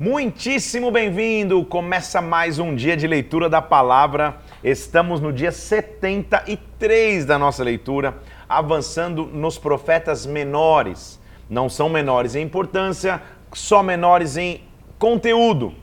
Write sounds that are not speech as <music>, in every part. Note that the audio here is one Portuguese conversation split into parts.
Muitíssimo bem-vindo! Começa mais um dia de leitura da palavra. Estamos no dia 73 da nossa leitura, avançando nos profetas menores. Não são menores em importância, só menores em conteúdo.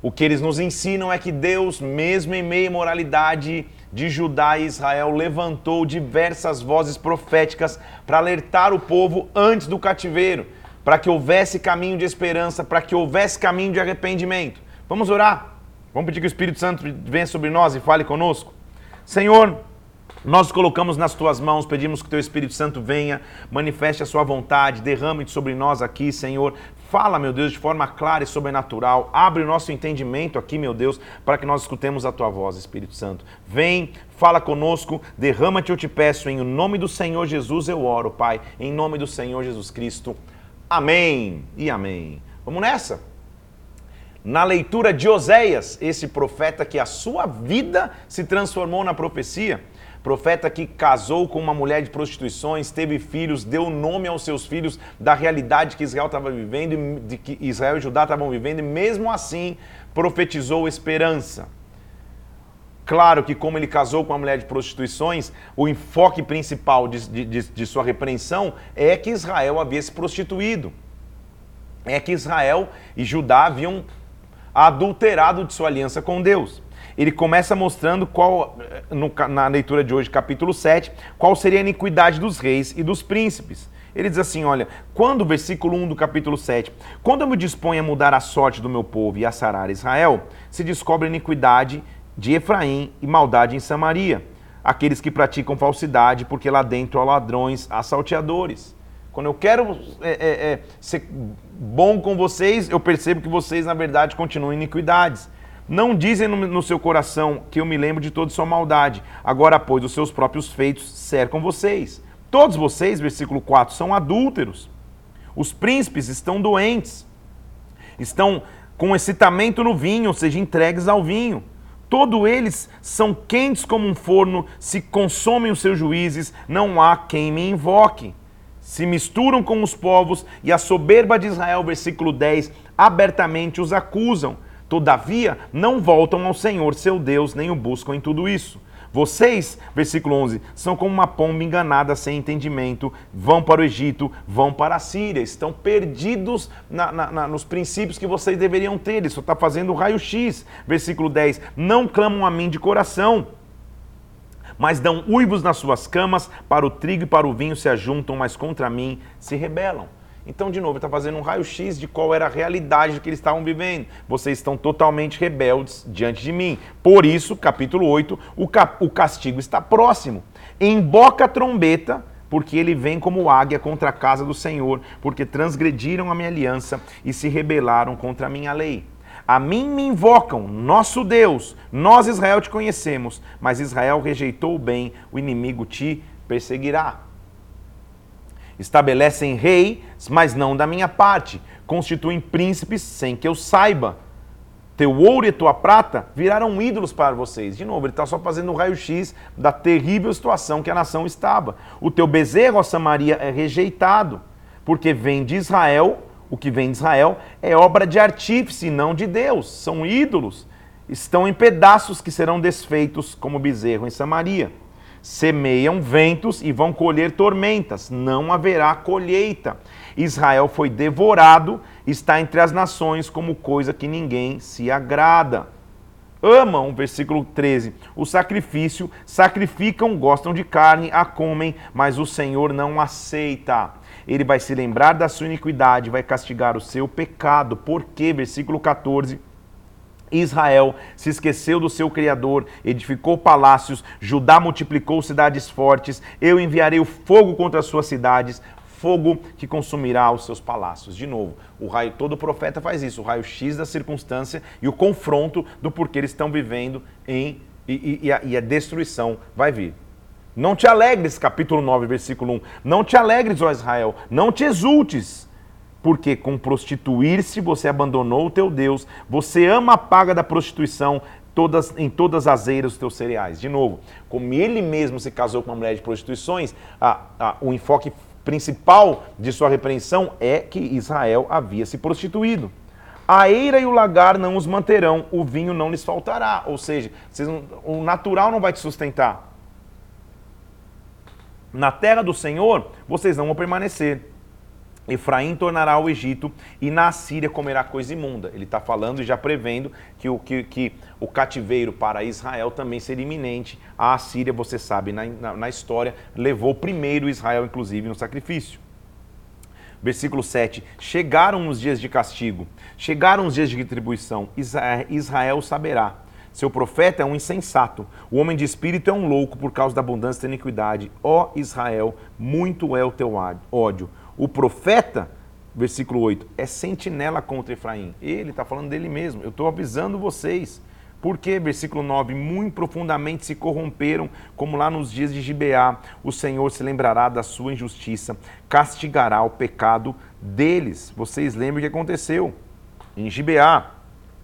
O que eles nos ensinam é que Deus, mesmo em meio à moralidade de Judá e Israel, levantou diversas vozes proféticas para alertar o povo antes do cativeiro para que houvesse caminho de esperança, para que houvesse caminho de arrependimento. Vamos orar? Vamos pedir que o Espírito Santo venha sobre nós e fale conosco? Senhor, nós colocamos nas tuas mãos, pedimos que o teu Espírito Santo venha, manifeste a sua vontade, derrame sobre nós aqui, Senhor. Fala, meu Deus, de forma clara e sobrenatural. Abre o nosso entendimento aqui, meu Deus, para que nós escutemos a tua voz, Espírito Santo. Vem, fala conosco, derrama-te, eu te peço, em nome do Senhor Jesus eu oro, Pai, em nome do Senhor Jesus Cristo. Amém e amém. Vamos nessa? Na leitura de Oséias, esse profeta que a sua vida se transformou na profecia, profeta que casou com uma mulher de prostituições, teve filhos, deu nome aos seus filhos da realidade que Israel estava vivendo, de que Israel e Judá estavam vivendo, e mesmo assim profetizou esperança. Claro que, como ele casou com uma mulher de prostituições, o enfoque principal de, de, de, sua repreensão é que Israel havia se prostituído. É que Israel e Judá haviam adulterado de sua aliança com Deus. Ele começa mostrando qual, no, na leitura de hoje, capítulo 7, qual seria a iniquidade dos reis e dos príncipes. Ele diz assim: olha, quando, versículo 1 do capítulo 7, quando eu me disponho a mudar a sorte do meu povo e a sarar Israel, se descobre a iniquidade de Efraim e maldade em Samaria, aqueles que praticam falsidade, porque lá dentro há ladrões, há salteadores. Quando eu quero é, é, é, ser bom com vocês, eu percebo que vocês, na verdade, continuam iniquidades. Não dizem no, no seu coração que eu me lembro de toda sua maldade. Agora, pois, os seus próprios feitos cercam vocês. Todos vocês, versículo 4, são adúlteros. Os príncipes estão doentes, estão com excitamento no vinho, ou seja, entregues ao vinho. Todos eles são quentes como um forno, se consomem os seus juízes, não há quem me invoque. Se misturam com os povos e a soberba de Israel, versículo 10, abertamente os acusam. Todavia, não voltam ao Senhor seu Deus, nem o buscam em tudo isso. Vocês, versículo 11, são como uma pomba enganada sem entendimento, vão para o Egito, vão para a Síria, estão perdidos na, na, na, nos princípios que vocês deveriam ter. Isso está fazendo raio-x. Versículo 10: Não clamam a mim de coração mas dão uivos nas suas camas, para o trigo e para o vinho se ajuntam, mas contra mim se rebelam. Então, de novo, está fazendo um raio-x de qual era a realidade que eles estavam vivendo. Vocês estão totalmente rebeldes diante de mim. Por isso, capítulo 8, o, cap o castigo está próximo. Emboca a trombeta, porque ele vem como águia contra a casa do Senhor, porque transgrediram a minha aliança e se rebelaram contra a minha lei. A mim me invocam, nosso Deus, nós Israel te conhecemos, mas Israel rejeitou o bem, o inimigo te perseguirá. Estabelecem reis, mas não da minha parte. Constituem príncipes sem que eu saiba. Teu ouro e tua prata viraram ídolos para vocês. De novo, ele está só fazendo um raio-x da terrível situação que a nação estava. O teu bezerro, ó Samaria, é rejeitado, porque vem de Israel, o que vem de Israel é obra de artífice, não de Deus. São ídolos. Estão em pedaços que serão desfeitos como bezerro em Samaria semeiam ventos e vão colher tormentas, não haverá colheita. Israel foi devorado, está entre as nações como coisa que ninguém se agrada. Amam, versículo 13, o sacrifício, sacrificam, gostam de carne, a comem, mas o Senhor não aceita. Ele vai se lembrar da sua iniquidade, vai castigar o seu pecado. Por quê? Versículo 14 Israel se esqueceu do seu Criador, edificou palácios, Judá multiplicou cidades fortes, eu enviarei o fogo contra as suas cidades, fogo que consumirá os seus palácios. De novo, o raio, todo profeta faz isso, o raio-x da circunstância e o confronto do porquê eles estão vivendo em e, e, e, a, e a destruição vai vir. Não te alegres, capítulo 9, versículo 1. Não te alegres, ó Israel, não te exultes porque com prostituir-se você abandonou o teu Deus, você ama a paga da prostituição todas, em todas as eiras dos teus cereais. De novo, como ele mesmo se casou com uma mulher de prostituições, a, a, o enfoque principal de sua repreensão é que Israel havia se prostituído. A eira e o lagar não os manterão, o vinho não lhes faltará. Ou seja, não, o natural não vai te sustentar. Na terra do Senhor, vocês não vão permanecer. Efraim tornará o Egito e na Síria comerá coisa imunda. Ele está falando e já prevendo que o, que, que o cativeiro para Israel também seria iminente. A Síria, você sabe, na, na, na história, levou primeiro Israel, inclusive, no sacrifício. Versículo 7: Chegaram os dias de castigo, chegaram os dias de retribuição, Israel saberá. Seu profeta é um insensato, o homem de espírito é um louco por causa da abundância da iniquidade. Ó Israel, muito é o teu ódio o profeta, versículo 8, é sentinela contra Efraim. Ele está falando dele mesmo. Eu estou avisando vocês. Porque, versículo 9, muito profundamente se corromperam, como lá nos dias de Gibeá, o Senhor se lembrará da sua injustiça, castigará o pecado deles. Vocês lembram o que aconteceu? Em Gibeá,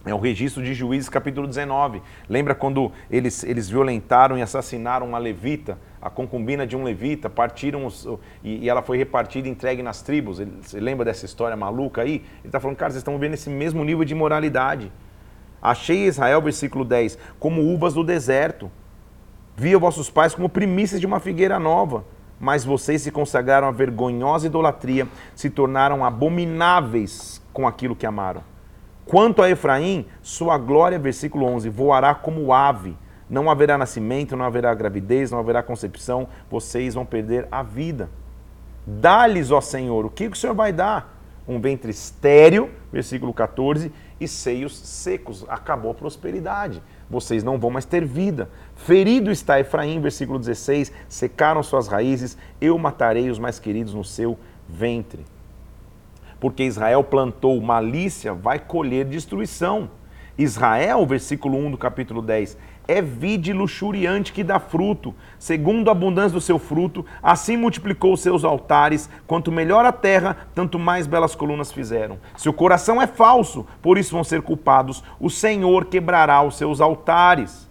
é o registro de Juízes, capítulo 19. Lembra quando eles, eles violentaram e assassinaram uma levita? a concubina de um levita, partiram os, e, e, ela foi repartida e entregue nas tribos. Ele, você lembra dessa história maluca aí? Ele está falando, cara, vocês estão vendo esse mesmo nível de moralidade. Achei Israel, versículo 10, como uvas do deserto. Via vossos pais como primícias de uma figueira nova. Mas vocês se consagraram à vergonhosa idolatria, se tornaram abomináveis com aquilo que amaram. Quanto a Efraim, sua glória, versículo 11, voará como ave não haverá nascimento, não haverá gravidez, não haverá concepção, vocês vão perder a vida. Dá-lhes, ó Senhor, o que o Senhor vai dar? Um ventre estéreo, versículo 14, e seios secos. Acabou a prosperidade. Vocês não vão mais ter vida. Ferido está Efraim, versículo 16, secaram suas raízes, eu matarei os mais queridos no seu ventre. Porque Israel plantou malícia, vai colher destruição. Israel, versículo 1 do capítulo 10, é vide luxuriante que dá fruto, segundo a abundância do seu fruto, assim multiplicou os seus altares, quanto melhor a terra, tanto mais belas colunas fizeram. Se o coração é falso, por isso vão ser culpados, o Senhor quebrará os seus altares.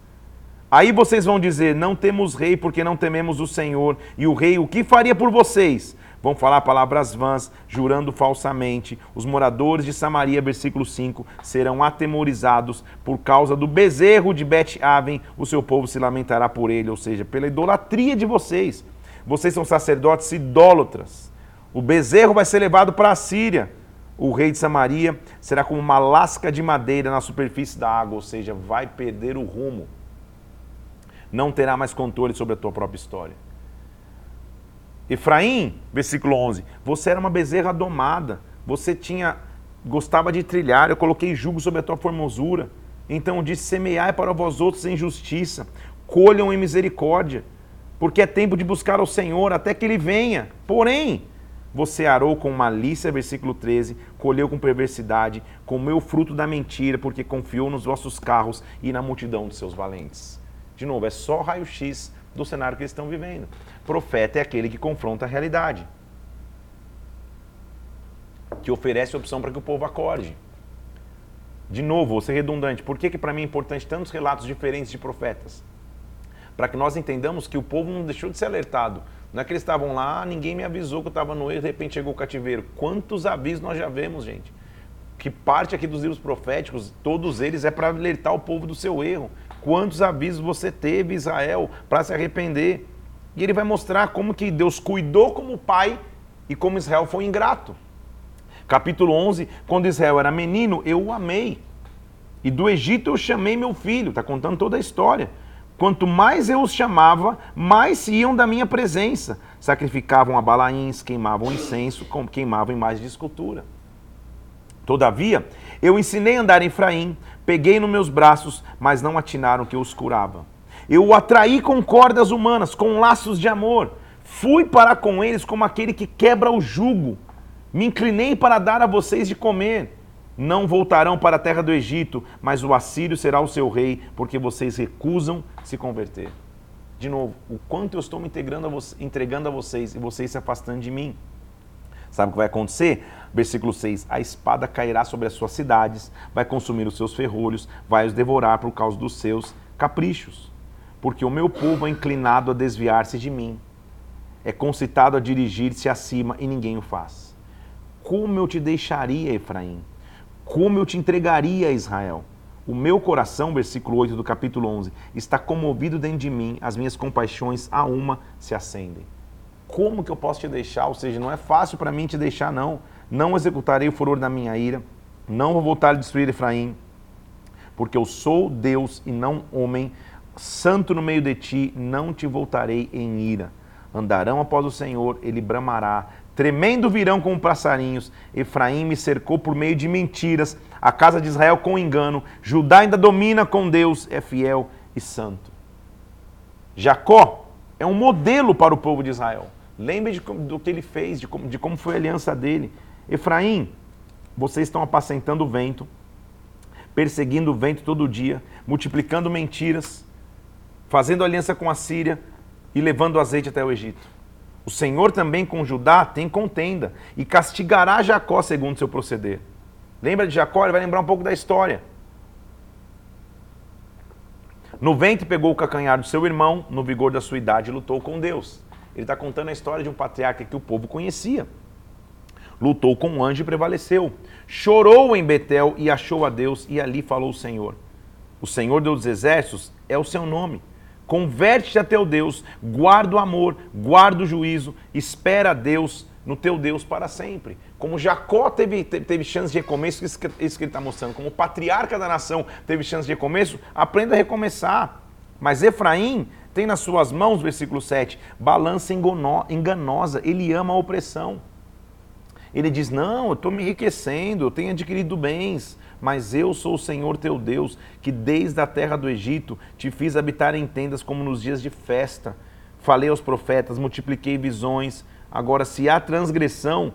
Aí vocês vão dizer: Não temos rei, porque não tememos o Senhor. E o rei, o que faria por vocês? Vão falar palavras vãs, jurando falsamente. Os moradores de Samaria, versículo 5, serão atemorizados por causa do bezerro de Bet-Aven, o seu povo se lamentará por ele, ou seja, pela idolatria de vocês. Vocês são sacerdotes idólatras. O bezerro vai ser levado para a Síria. O rei de Samaria será como uma lasca de madeira na superfície da água, ou seja, vai perder o rumo. Não terá mais controle sobre a tua própria história. Efraim, versículo 11, você era uma bezerra domada, você tinha gostava de trilhar, eu coloquei jugo sobre a tua formosura. Então disse: semeai para vós outros em justiça, colham em misericórdia, porque é tempo de buscar ao Senhor até que ele venha. Porém, você arou com malícia, versículo 13, colheu com perversidade, comeu o fruto da mentira, porque confiou nos vossos carros e na multidão dos seus valentes. De novo, é só raio-x do cenário que eles estão vivendo. Profeta é aquele que confronta a realidade, que oferece opção para que o povo acorde. De novo, vou ser redundante, por que, que para mim é importante tantos relatos diferentes de profetas? Para que nós entendamos que o povo não deixou de ser alertado. Não é que eles estavam lá, ninguém me avisou que eu estava no erro, de repente chegou o cativeiro. Quantos avisos nós já vemos, gente? Que parte aqui dos livros proféticos, todos eles é para alertar o povo do seu erro. Quantos avisos você teve, Israel, para se arrepender? E ele vai mostrar como que Deus cuidou como pai e como Israel foi ingrato. Capítulo 11, quando Israel era menino, eu o amei. E do Egito eu chamei meu filho. Está contando toda a história. Quanto mais eu os chamava, mais se iam da minha presença. Sacrificavam a balaíns, queimavam incenso, queimavam imagens de escultura. Todavia, eu ensinei a andar em Efraim, peguei nos meus braços, mas não atinaram que os curava. Eu o atraí com cordas humanas, com laços de amor. Fui para com eles como aquele que quebra o jugo. Me inclinei para dar a vocês de comer. Não voltarão para a terra do Egito, mas o assírio será o seu rei, porque vocês recusam se converter. De novo, o quanto eu estou me a entregando a vocês e vocês se afastando de mim. Sabe o que vai acontecer? Versículo 6: A espada cairá sobre as suas cidades, vai consumir os seus ferrolhos, vai os devorar por causa dos seus caprichos. Porque o meu povo é inclinado a desviar-se de mim, é concitado a dirigir-se acima e ninguém o faz. Como eu te deixaria, Efraim? como eu te entregaria, Israel? O meu coração, versículo 8 do capítulo 11, está comovido dentro de mim, as minhas compaixões a uma se acendem. Como que eu posso te deixar? Ou seja, não é fácil para mim te deixar, não. Não executarei o furor da minha ira, não vou voltar a destruir Efraim, porque eu sou Deus e não homem, santo no meio de ti, não te voltarei em ira. Andarão após o Senhor, ele bramará, Tremendo virão como passarinhos. Efraim me cercou por meio de mentiras. A casa de Israel com engano. Judá ainda domina com Deus, é fiel e santo. Jacó é um modelo para o povo de Israel. Lembre de, do que ele fez, de como, de como foi a aliança dele. Efraim, vocês estão apacentando o vento, perseguindo o vento todo dia, multiplicando mentiras, fazendo aliança com a Síria e levando azeite até o Egito. O Senhor também com Judá tem contenda e castigará Jacó segundo seu proceder. Lembra de Jacó? Ele vai lembrar um pouco da história. No ventre pegou o cacanhar do seu irmão, no vigor da sua idade lutou com Deus. Ele está contando a história de um patriarca que o povo conhecia. Lutou com um anjo e prevaleceu. Chorou em Betel e achou a Deus, e ali falou o Senhor. O Senhor dos exércitos é o seu nome. Converte-te a teu Deus, guarda o amor, guarda o juízo, espera a Deus no teu Deus para sempre. Como Jacó teve, teve chance de recomeço, isso que, isso que ele está mostrando, como o patriarca da nação teve chance de recomeço, aprenda a recomeçar. Mas Efraim tem nas suas mãos, versículo 7, balança enganosa, ele ama a opressão. Ele diz: Não, eu estou me enriquecendo, eu tenho adquirido bens, mas eu sou o Senhor teu Deus, que desde a terra do Egito te fiz habitar em tendas como nos dias de festa. Falei aos profetas, multipliquei visões. Agora, se há transgressão,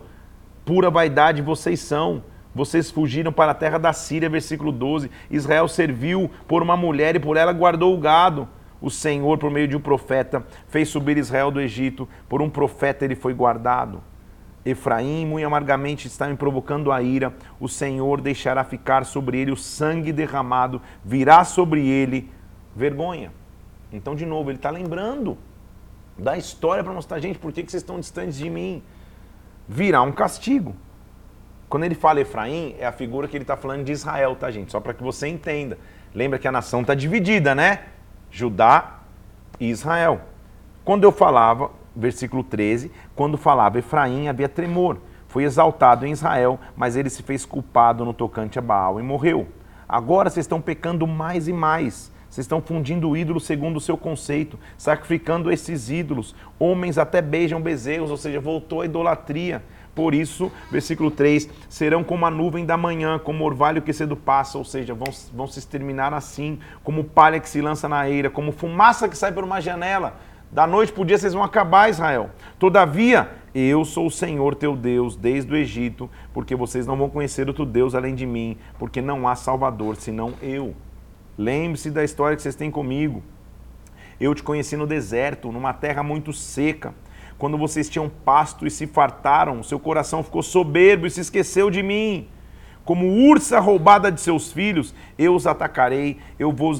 pura vaidade vocês são. Vocês fugiram para a terra da Síria, versículo 12. Israel serviu por uma mulher e por ela guardou o gado. O Senhor, por meio de um profeta, fez subir Israel do Egito. Por um profeta ele foi guardado. Efraim muito amargamente está me provocando a ira, o Senhor deixará ficar sobre ele o sangue derramado, virá sobre ele vergonha. Então, de novo, ele está lembrando da história para mostrar, gente, por que, que vocês estão distantes de mim? Virá um castigo. Quando ele fala Efraim, é a figura que ele está falando de Israel, tá, gente? Só para que você entenda. Lembra que a nação está dividida, né? Judá e Israel. Quando eu falava, versículo 13, quando falava Efraim havia tremor. Foi exaltado em Israel, mas ele se fez culpado no tocante a Baal e morreu. Agora vocês estão pecando mais e mais. Vocês estão fundindo ídolos segundo o seu conceito, sacrificando esses ídolos. Homens até beijam bezerros, ou seja, voltou a idolatria. Por isso, versículo 3: serão como a nuvem da manhã, como orvalho que cedo passa, ou seja, vão, vão se exterminar assim, como palha que se lança na eira, como fumaça que sai por uma janela. Da noite para o dia vocês vão acabar, Israel. Todavia, eu sou o Senhor teu Deus desde o Egito, porque vocês não vão conhecer outro Deus além de mim, porque não há Salvador senão eu. Lembre-se da história que vocês têm comigo. Eu te conheci no deserto, numa terra muito seca. Quando vocês tinham pasto e se fartaram, seu coração ficou soberbo e se esqueceu de mim. Como ursa roubada de seus filhos, eu os atacarei, eu vou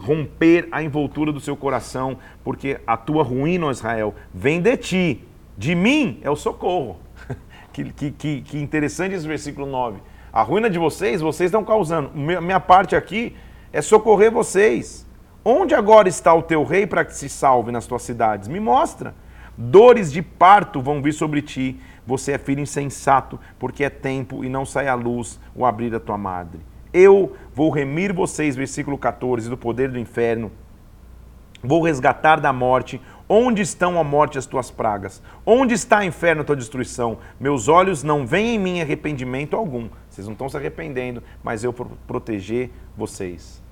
romper a envoltura do seu coração, porque a tua ruína, ó Israel, vem de ti. De mim é o socorro. <laughs> que, que, que, interessante esse versículo 9. A ruína de vocês, vocês estão causando. Minha parte aqui é socorrer vocês. Onde agora está o teu rei para que se salve nas tuas cidades? Me mostra. Dores de parto vão vir sobre ti você é filho insensato, porque é tempo e não sai à luz o abrir da tua madre. Eu vou remir vocês, versículo 14, do poder do inferno. Vou resgatar da morte. Onde estão a morte as tuas pragas? Onde está, inferno, a tua destruição? Meus olhos não veem em mim arrependimento algum. Vocês não estão se arrependendo, mas eu vou proteger vocês.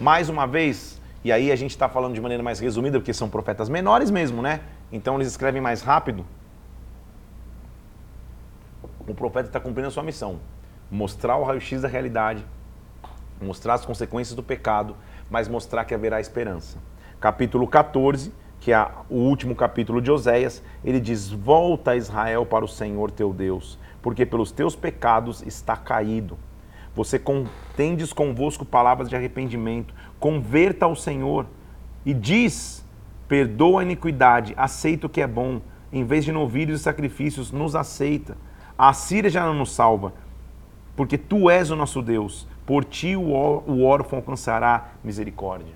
Mais uma vez, e aí a gente está falando de maneira mais resumida, porque são profetas menores mesmo, né? Então eles escrevem mais rápido o profeta está cumprindo a sua missão: mostrar o raio-x da realidade, mostrar as consequências do pecado, mas mostrar que haverá esperança. Capítulo 14, que é o último capítulo de Oséias, ele diz: Volta Israel para o Senhor teu Deus, porque pelos teus pecados está caído. Você contendes convosco palavras de arrependimento, converta ao Senhor e diz: Perdoa a iniquidade, aceita o que é bom, em vez de novilhos e sacrifícios, nos aceita. A Síria já não nos salva. porque tu és o nosso Deus, por ti o órfão alcançará misericórdia.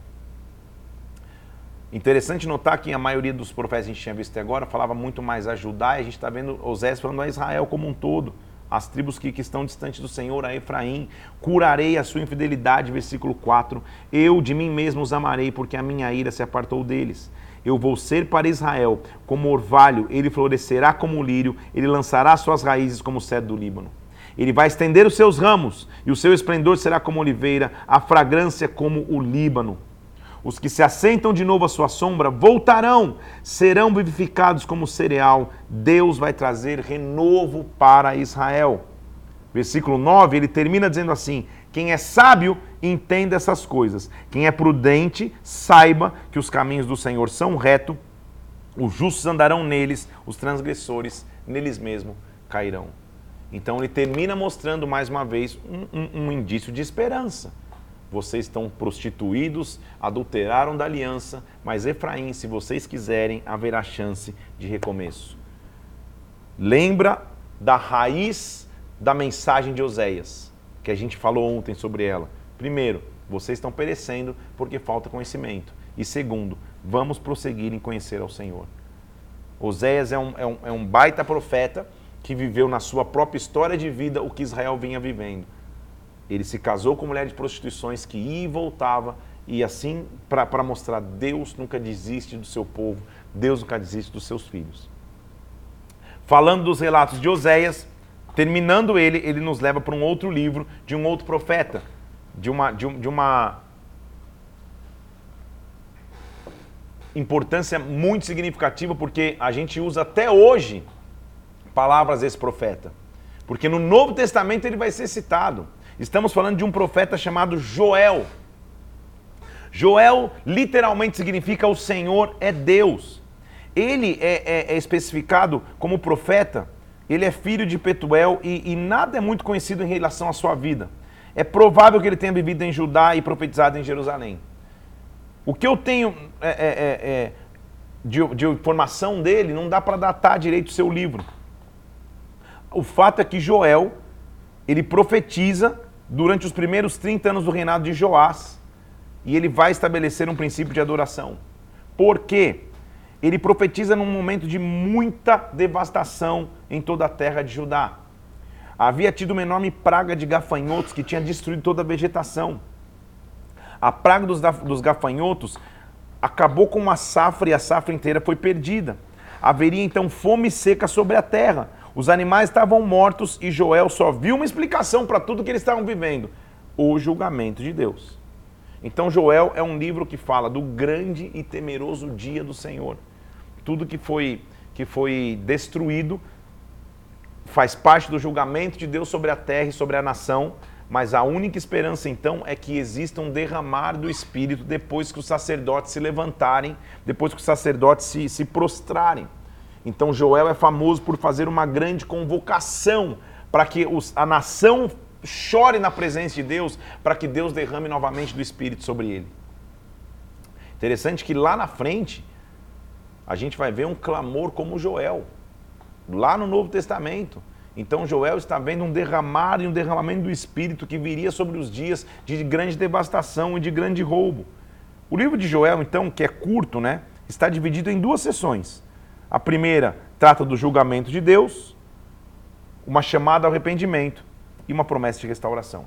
Interessante notar que a maioria dos profetas que a gente tinha visto até agora falava muito mais a Judá, e a gente está vendo Osés falando a Israel como um todo, as tribos que, que estão distantes do Senhor, a Efraim, curarei a sua infidelidade, versículo 4, eu de mim mesmo os amarei, porque a minha ira se apartou deles. Eu vou ser para Israel como orvalho, ele florescerá como lírio, ele lançará suas raízes como o cedro do Líbano. Ele vai estender os seus ramos, e o seu esplendor será como oliveira, a fragrância como o Líbano. Os que se assentam de novo à sua sombra voltarão, serão vivificados como cereal. Deus vai trazer renovo para Israel. Versículo 9, ele termina dizendo assim: Quem é sábio, entenda essas coisas. Quem é prudente, saiba que os caminhos do Senhor são retos, os justos andarão neles, os transgressores neles mesmo cairão. Então ele termina mostrando mais uma vez um, um, um indício de esperança vocês estão prostituídos, adulteraram da aliança, mas Efraim, se vocês quiserem, haverá chance de recomeço. Lembra da raiz da mensagem de Oséias, que a gente falou ontem sobre ela. Primeiro, vocês estão perecendo porque falta conhecimento. E segundo, vamos prosseguir em conhecer ao Senhor. Oséias é um, é um, é um baita profeta que viveu na sua própria história de vida o que Israel vinha vivendo ele se casou com mulher de prostituições que ia e voltava, e assim para mostrar Deus nunca desiste do seu povo, Deus nunca desiste dos seus filhos. Falando dos relatos de Oséias, terminando ele, ele nos leva para um outro livro de um outro profeta, de uma, de, de uma importância muito significativa, porque a gente usa até hoje palavras desse profeta. Porque no Novo Testamento ele vai ser citado. Estamos falando de um profeta chamado Joel. Joel literalmente significa o Senhor é Deus. Ele é, é, é especificado como profeta, ele é filho de Petuel e, e, nada é muito conhecido em relação à sua vida. É provável que ele tenha vivido em Judá e profetizado em Jerusalém. O que eu tenho é, é, é, é de, de informação dele não dá para datar direito o seu livro. O fato é que Joel, ele profetiza durante os primeiros 30 anos do reinado de Joás. E ele vai estabelecer um princípio de adoração. Por quê? Ele profetiza num momento de muita devastação em toda a terra de Judá. Havia tido uma enorme praga de gafanhotos que tinha destruído toda a vegetação. A praga dos, dos gafanhotos acabou com uma safra e a safra inteira foi perdida. Haveria então fome seca sobre a terra. Os animais estavam mortos e Joel só viu uma explicação para tudo que eles estavam vivendo: o julgamento de Deus. Então, Joel é um livro que fala do grande e temeroso dia do Senhor. Tudo que foi, que foi destruído faz parte do julgamento de Deus sobre a terra e sobre a nação, mas a única esperança então é que exista um derramar do Espírito depois que os sacerdotes se levantarem, depois que os sacerdotes se, se prostrarem. Então Joel é famoso por fazer uma grande convocação para que os, a nação chore na presença de Deus, para que Deus derrame novamente do Espírito sobre ele. Interessante que lá na frente a gente vai ver um clamor como Joel, lá no Novo Testamento. Então Joel está vendo um derramar e um derramamento do Espírito que viria sobre os dias de grande devastação e de grande roubo. O livro de Joel, então, que é curto, né, está dividido em duas sessões. A primeira trata do julgamento de Deus, uma chamada ao arrependimento e uma promessa de restauração.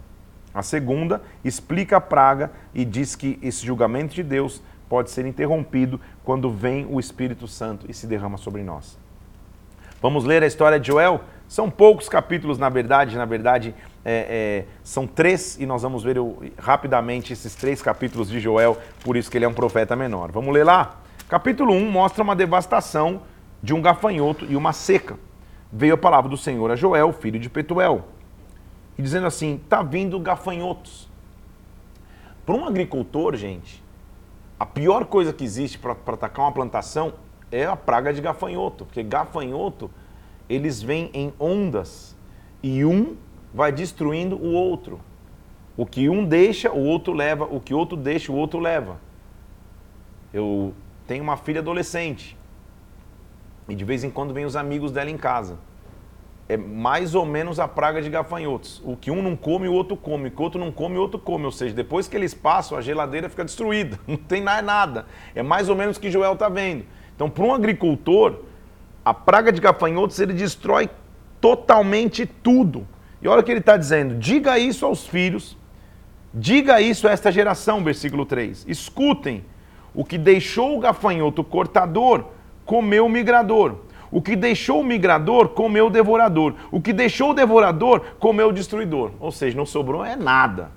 A segunda explica a praga e diz que esse julgamento de Deus pode ser interrompido quando vem o Espírito Santo e se derrama sobre nós. Vamos ler a história de Joel? São poucos capítulos, na verdade, na verdade, é, é, são três, e nós vamos ver rapidamente esses três capítulos de Joel, por isso que ele é um profeta menor. Vamos ler lá? Capítulo 1 mostra uma devastação de um gafanhoto e uma seca. Veio a palavra do Senhor a Joel, filho de Petuel, e dizendo assim: está vindo gafanhotos. Para um agricultor, gente, a pior coisa que existe para atacar uma plantação é a praga de gafanhoto, porque gafanhoto eles vêm em ondas e um vai destruindo o outro. O que um deixa, o outro leva, o que outro deixa, o outro leva. Eu tem uma filha adolescente. E de vez em quando vem os amigos dela em casa. é mais ou menos a praga de gafanhotos. O que um não come, o outro come. O que o outro não come, o outro come. Ou seja, depois que eles passam, a geladeira fica destruída. <laughs> Não tem mais nada. É mais ou menos o que Joel está vendo. Então, para um agricultor, a praga de gafanhotos ele destrói totalmente tudo. E olha o que ele está dizendo: diga isso aos filhos, diga isso a esta geração, versículo 3. Escutem: o que deixou o gafanhoto cortador comeu o migrador. O que deixou o migrador comeu o devorador. O que deixou o devorador comeu o destruidor. Ou seja, não sobrou é nada.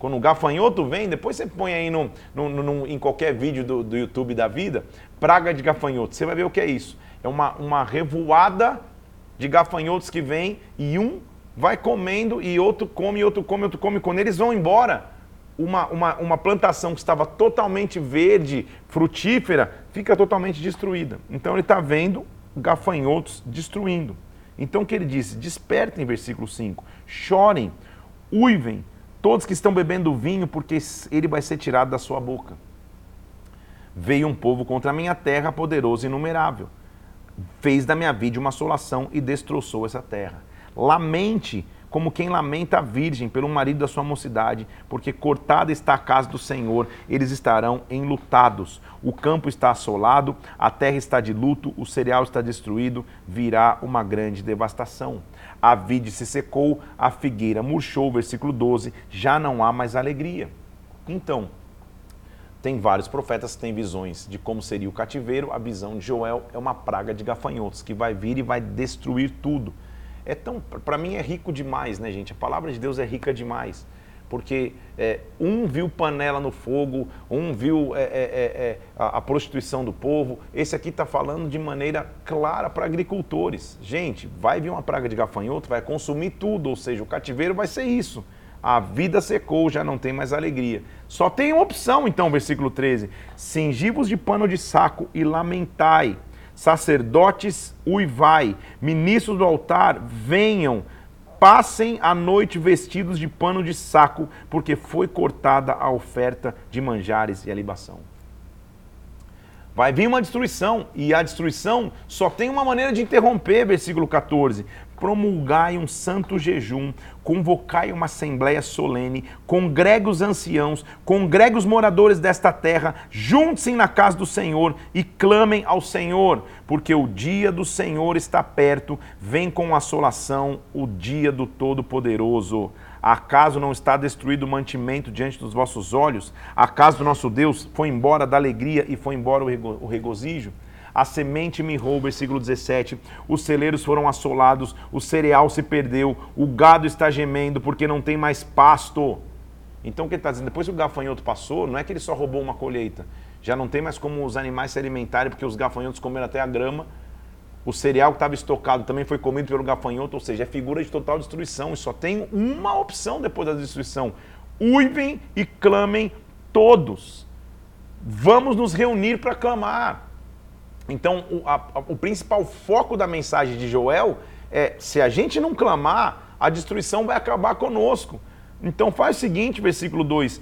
Quando o gafanhoto vem, depois você põe aí no, no, no, em qualquer vídeo do, do YouTube da vida, praga de gafanhoto. Você vai ver o que é isso. É uma, uma revoada de gafanhotos que vem e um vai comendo e outro come, outro come, outro come. Quando eles vão embora, uma, uma, uma plantação que estava totalmente verde, frutífera, fica totalmente destruída. Então ele está vendo gafanhotos destruindo. Então o que ele disse? Despertem, versículo 5. Chorem, uivem, todos que estão bebendo vinho, porque ele vai ser tirado da sua boca. Veio um povo contra a minha terra, poderoso e inumerável. Fez da minha vida uma assolação e destroçou essa terra. Lamente como quem lamenta a virgem pelo marido da sua mocidade, porque cortada está a casa do Senhor, eles estarão enlutados. O campo está assolado, a terra está de luto, o cereal está destruído, virá uma grande devastação. A vide se secou, a figueira murchou, versículo 12, já não há mais alegria. Então, tem vários profetas que têm visões de como seria o cativeiro. A visão de Joel é uma praga de gafanhotos que vai vir e vai destruir tudo é tão, para mim é rico demais, né, gente? A palavra de Deus é rica demais, porque é, um viu panela no fogo, um viu é, é, é, é a, a, prostituição do povo. Esse aqui está falando de maneira clara para agricultores. Gente, vai vir uma praga de gafanhoto, vai consumir tudo, ou seja, o cativeiro vai ser isso. A vida secou, já não tem mais alegria. Só tem uma opção, então, versículo 13: Cingivos de pano de saco e lamentai sacerdotes, uivai, ministros do altar, venham, passem a noite vestidos de pano de saco, porque foi cortada a oferta de manjares e a libação. Vai vir uma destruição, e a destruição só tem uma maneira de interromper, versículo 14 promulgai um santo jejum, convocai uma assembleia solene, congregue os anciãos, congregue os moradores desta terra, juntem-se na casa do Senhor e clamem ao Senhor, porque o dia do Senhor está perto, vem com assolação o dia do Todo-Poderoso. Acaso não está destruído o mantimento diante dos vossos olhos? Acaso nosso Deus foi embora da alegria e foi embora o regozijo? A semente mirrou, versículo 17, os celeiros foram assolados, o cereal se perdeu, o gado está gemendo porque não tem mais pasto. Então o que ele está dizendo? Depois que o gafanhoto passou, não é que ele só roubou uma colheita, já não tem mais como os animais se alimentarem porque os gafanhotos comeram até a grama, o cereal que estava estocado também foi comido pelo gafanhoto, ou seja, é figura de total destruição. E só tem uma opção depois da destruição: uivem e clamem todos. Vamos nos reunir para clamar. Então, o, a, o principal foco da mensagem de Joel é: se a gente não clamar, a destruição vai acabar conosco. Então, faz o seguinte, versículo 2: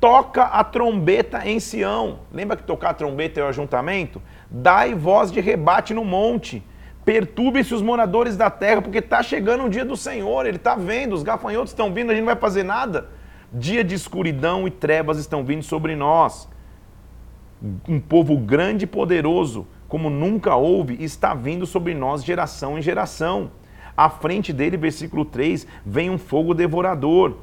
toca a trombeta em Sião. Lembra que tocar a trombeta é o ajuntamento? Dai voz de rebate no monte. Perturbem-se os moradores da terra, porque está chegando o dia do Senhor. Ele está vendo, os gafanhotos estão vindo, a gente não vai fazer nada. Dia de escuridão e trevas estão vindo sobre nós. Um povo grande e poderoso como nunca houve, está vindo sobre nós geração em geração. À frente dele, versículo 3, vem um fogo devorador.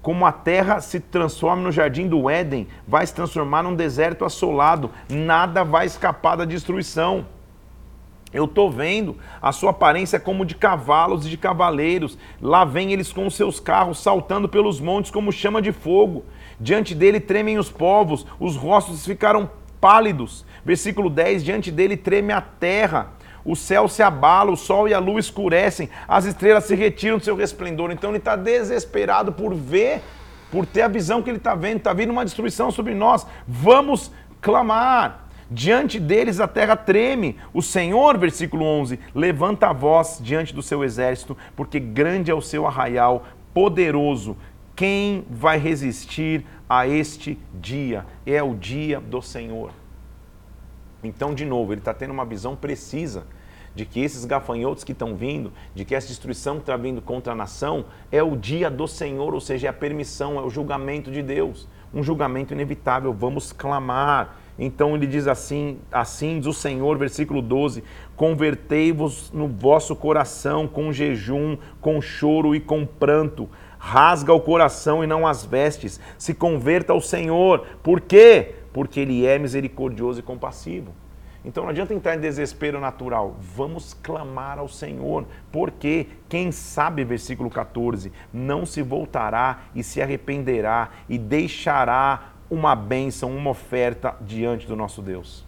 Como a terra se transforma no jardim do Éden, vai se transformar num deserto assolado, nada vai escapar da destruição. Eu estou vendo, a sua aparência é como de cavalos e de cavaleiros. Lá vêm eles com seus carros, saltando pelos montes como chama de fogo. Diante dele tremem os povos, os rostos ficaram pálidos. Versículo 10: Diante dele treme a terra, o céu se abala, o sol e a lua escurecem, as estrelas se retiram do seu resplendor. Então ele está desesperado por ver, por ter a visão que ele está vendo, está vindo uma destruição sobre nós. Vamos clamar. Diante deles a terra treme. O Senhor, versículo 11, levanta a voz diante do seu exército, porque grande é o seu arraial, poderoso. Quem vai resistir a este dia? É o dia do Senhor. Então, de novo, ele está tendo uma visão precisa de que esses gafanhotos que estão vindo, de que essa destruição que está vindo contra a nação, é o dia do Senhor, ou seja, é a permissão, é o julgamento de Deus. Um julgamento inevitável, vamos clamar. Então ele diz assim, assim diz o Senhor, versículo 12: Convertei-vos no vosso coração com jejum, com choro e com pranto. Rasga o coração e não as vestes. Se converta ao Senhor. Por quê? Porque ele é misericordioso e compassivo. Então não adianta entrar em desespero natural. Vamos clamar ao Senhor, porque quem sabe, versículo 14, não se voltará e se arrependerá e deixará uma bênção, uma oferta diante do nosso Deus.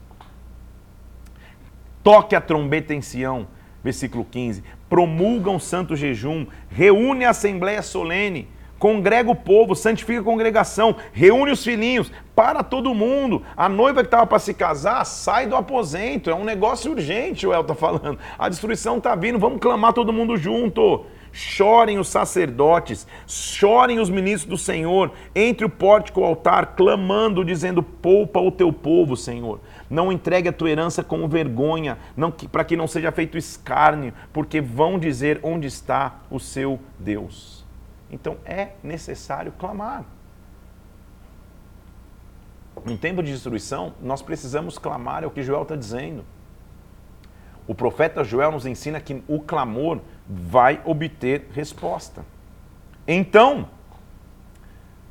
Toque a trombeta em Sião, versículo 15. Promulga um santo jejum, reúne a assembleia solene congrega o povo, santifica a congregação, reúne os filhinhos, para todo mundo. A noiva que estava para se casar sai do aposento. É um negócio urgente, o El está falando. A destruição está vindo, vamos clamar todo mundo junto. Chorem os sacerdotes, chorem os ministros do Senhor, entre o pórtico e o altar, clamando, dizendo: Poupa o teu povo, Senhor. Não entregue a tua herança como vergonha, para que não seja feito escárnio, porque vão dizer onde está o seu Deus. Então é necessário clamar. Em tempo de destruição, nós precisamos clamar, é o que Joel está dizendo. O profeta Joel nos ensina que o clamor vai obter resposta. Então,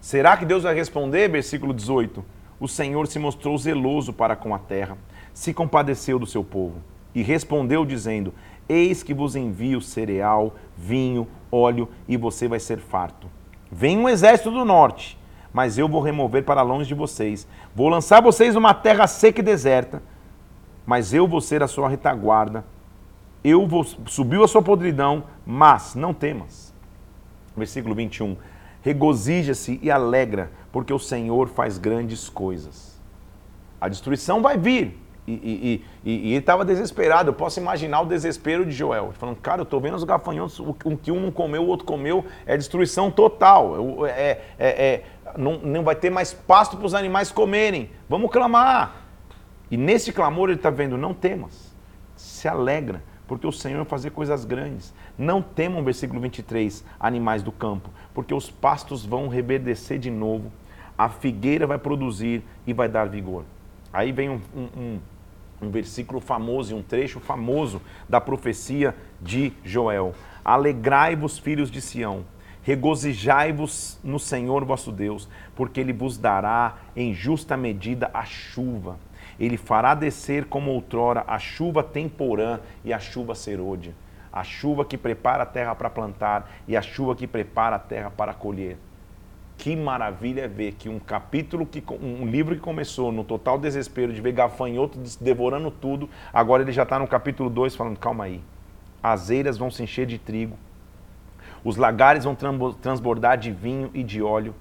será que Deus vai responder? Versículo 18: O Senhor se mostrou zeloso para com a terra, se compadeceu do seu povo e respondeu, dizendo: Eis que vos envio cereal, vinho, óleo e você vai ser farto. Vem um exército do norte, mas eu vou remover para longe de vocês. Vou lançar vocês numa terra seca e deserta, mas eu vou ser a sua retaguarda. Eu vou subiu a sua podridão, mas não temas. Versículo 21. Regozija-se e alegra, porque o Senhor faz grandes coisas. A destruição vai vir, e, e, e, e ele estava desesperado. Eu posso imaginar o desespero de Joel. Falando, cara, eu estou vendo os gafanhotos, o, que um não comeu, o outro comeu, é destruição total. É, é, é, não, não vai ter mais pasto para os animais comerem. Vamos clamar. E nesse clamor ele está vendo, não temas, se alegra, porque o Senhor vai fazer coisas grandes. Não temam, versículo 23, animais do campo, porque os pastos vão reverdecer de novo, a figueira vai produzir e vai dar vigor. Aí vem um, um, um um versículo famoso e um trecho famoso da profecia de Joel. Alegrai-vos, filhos de Sião, regozijai-vos no Senhor vosso Deus, porque ele vos dará em justa medida a chuva. Ele fará descer como outrora a chuva temporã e a chuva serôdia, a chuva que prepara a terra para plantar e a chuva que prepara a terra para colher. Que maravilha é ver que um capítulo, que um livro que começou no total desespero de ver gafanhoto devorando tudo, agora ele já está no capítulo 2 falando, calma aí, as eiras vão se encher de trigo, os lagares vão transbordar de vinho e de óleo,